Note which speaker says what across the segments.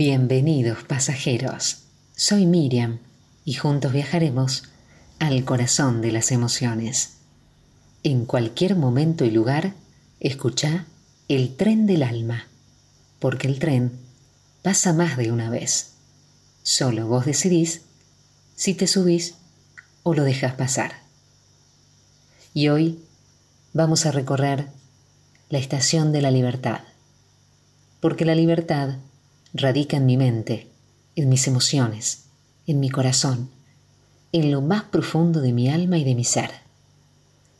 Speaker 1: Bienvenidos pasajeros, soy Miriam y juntos viajaremos al corazón de las emociones. En cualquier momento y lugar, escucha el tren del alma, porque el tren pasa más de una vez. Solo vos decidís si te subís o lo dejas pasar. Y hoy vamos a recorrer la estación de la libertad, porque la libertad radica en mi mente, en mis emociones, en mi corazón, en lo más profundo de mi alma y de mi ser.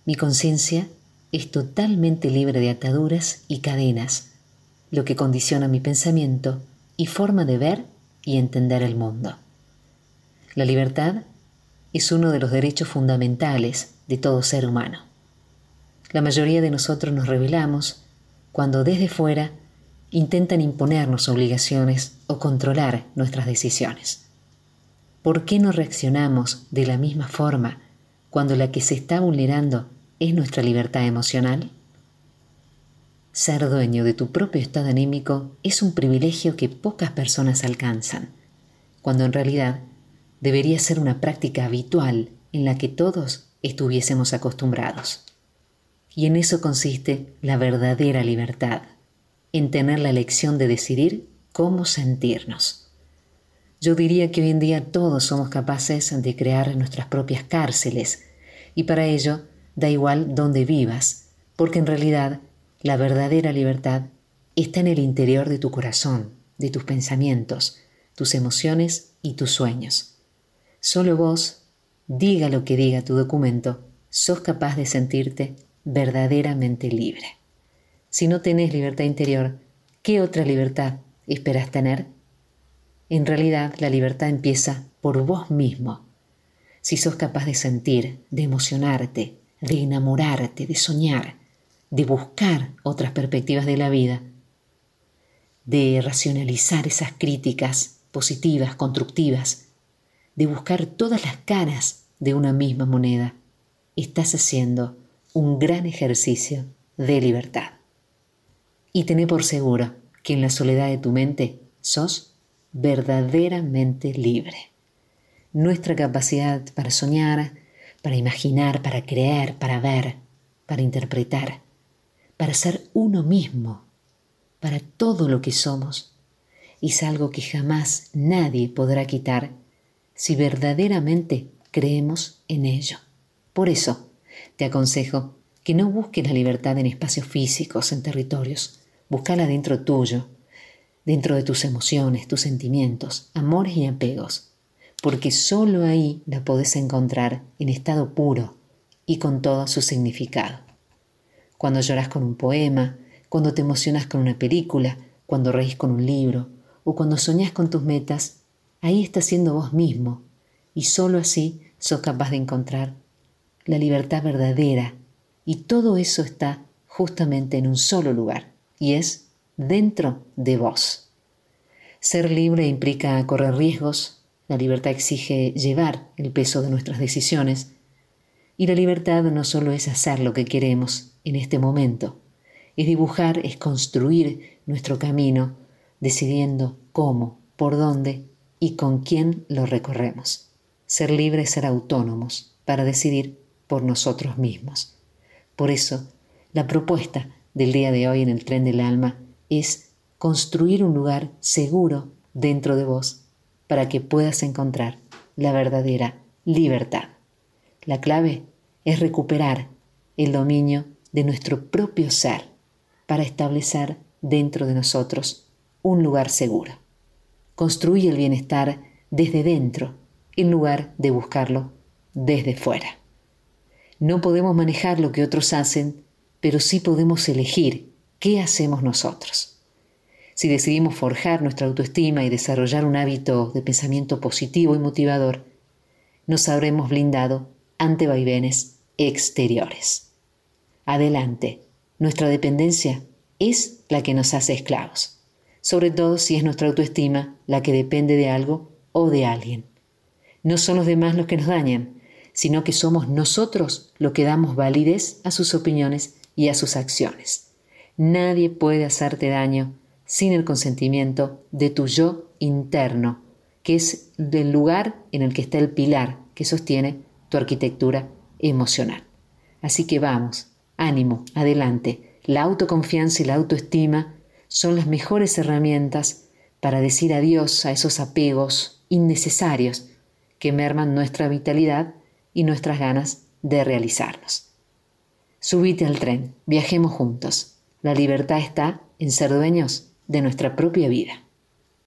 Speaker 1: Mi conciencia es totalmente libre de ataduras y cadenas, lo que condiciona mi pensamiento y forma de ver y entender el mundo. La libertad es uno de los derechos fundamentales de todo ser humano. La mayoría de nosotros nos rebelamos cuando desde fuera intentan imponernos obligaciones o controlar nuestras decisiones. ¿Por qué no reaccionamos de la misma forma cuando la que se está vulnerando es nuestra libertad emocional? Ser dueño de tu propio estado anímico es un privilegio que pocas personas alcanzan, cuando en realidad debería ser una práctica habitual en la que todos estuviésemos acostumbrados. Y en eso consiste la verdadera libertad en tener la elección de decidir cómo sentirnos. Yo diría que hoy en día todos somos capaces de crear nuestras propias cárceles y para ello da igual dónde vivas, porque en realidad la verdadera libertad está en el interior de tu corazón, de tus pensamientos, tus emociones y tus sueños. Solo vos, diga lo que diga tu documento, sos capaz de sentirte verdaderamente libre. Si no tenés libertad interior, ¿qué otra libertad esperas tener? En realidad, la libertad empieza por vos mismo. Si sos capaz de sentir, de emocionarte, de enamorarte, de soñar, de buscar otras perspectivas de la vida, de racionalizar esas críticas positivas, constructivas, de buscar todas las caras de una misma moneda, estás haciendo un gran ejercicio de libertad y tené por seguro que en la soledad de tu mente sos verdaderamente libre. Nuestra capacidad para soñar, para imaginar, para creer, para ver, para interpretar, para ser uno mismo, para todo lo que somos, es algo que jamás nadie podrá quitar si verdaderamente creemos en ello. Por eso te aconsejo que no busques la libertad en espacios físicos, en territorios. Búscala dentro tuyo, dentro de tus emociones, tus sentimientos, amores y apegos, porque solo ahí la podés encontrar en estado puro y con todo su significado. Cuando lloras con un poema, cuando te emocionas con una película, cuando reís con un libro o cuando soñás con tus metas, ahí estás siendo vos mismo y solo así sos capaz de encontrar la libertad verdadera y todo eso está justamente en un solo lugar, y es dentro de vos. Ser libre implica correr riesgos, la libertad exige llevar el peso de nuestras decisiones, y la libertad no solo es hacer lo que queremos en este momento, es dibujar, es construir nuestro camino, decidiendo cómo, por dónde y con quién lo recorremos. Ser libre es ser autónomos para decidir por nosotros mismos. Por eso, la propuesta del día de hoy en el tren del alma es construir un lugar seguro dentro de vos para que puedas encontrar la verdadera libertad. La clave es recuperar el dominio de nuestro propio ser para establecer dentro de nosotros un lugar seguro. Construye el bienestar desde dentro en lugar de buscarlo desde fuera. No podemos manejar lo que otros hacen, pero sí podemos elegir qué hacemos nosotros. Si decidimos forjar nuestra autoestima y desarrollar un hábito de pensamiento positivo y motivador, nos habremos blindado ante vaivenes exteriores. Adelante, nuestra dependencia es la que nos hace esclavos, sobre todo si es nuestra autoestima la que depende de algo o de alguien. No son los demás los que nos dañan, sino que somos nosotros los que damos validez a sus opiniones y a sus acciones. Nadie puede hacerte daño sin el consentimiento de tu yo interno, que es del lugar en el que está el pilar que sostiene tu arquitectura emocional. Así que vamos, ánimo, adelante. La autoconfianza y la autoestima son las mejores herramientas para decir adiós a esos apegos innecesarios que merman nuestra vitalidad y nuestras ganas de realizarnos. Subite al tren, viajemos juntos. La libertad está en ser dueños de nuestra propia vida.